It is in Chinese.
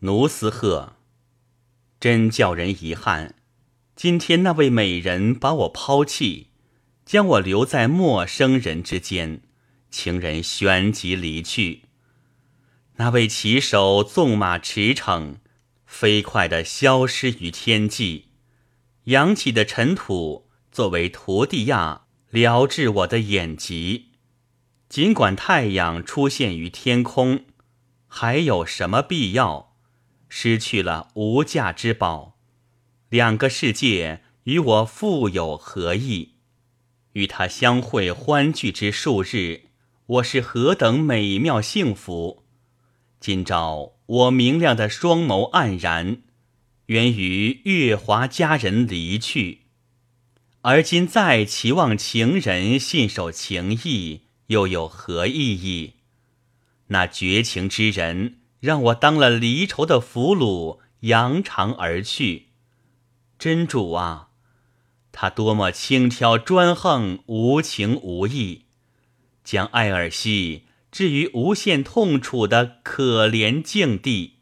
奴斯鹤，真叫人遗憾。今天那位美人把我抛弃，将我留在陌生人之间，情人旋即离去。那位骑手纵马驰骋，飞快地消失于天际。扬起的尘土作为图地亚，撩至我的眼疾。尽管太阳出现于天空，还有什么必要？失去了无价之宝。两个世界与我复有何异？与他相会欢聚之数日，我是何等美妙幸福！今朝我明亮的双眸黯然，源于月华佳人离去。而今再期望情人信守情义，又有何意义？那绝情之人让我当了离愁的俘虏，扬长而去。真主啊，他多么轻佻专横、无情无义，将艾尔西置于无限痛楚的可怜境地。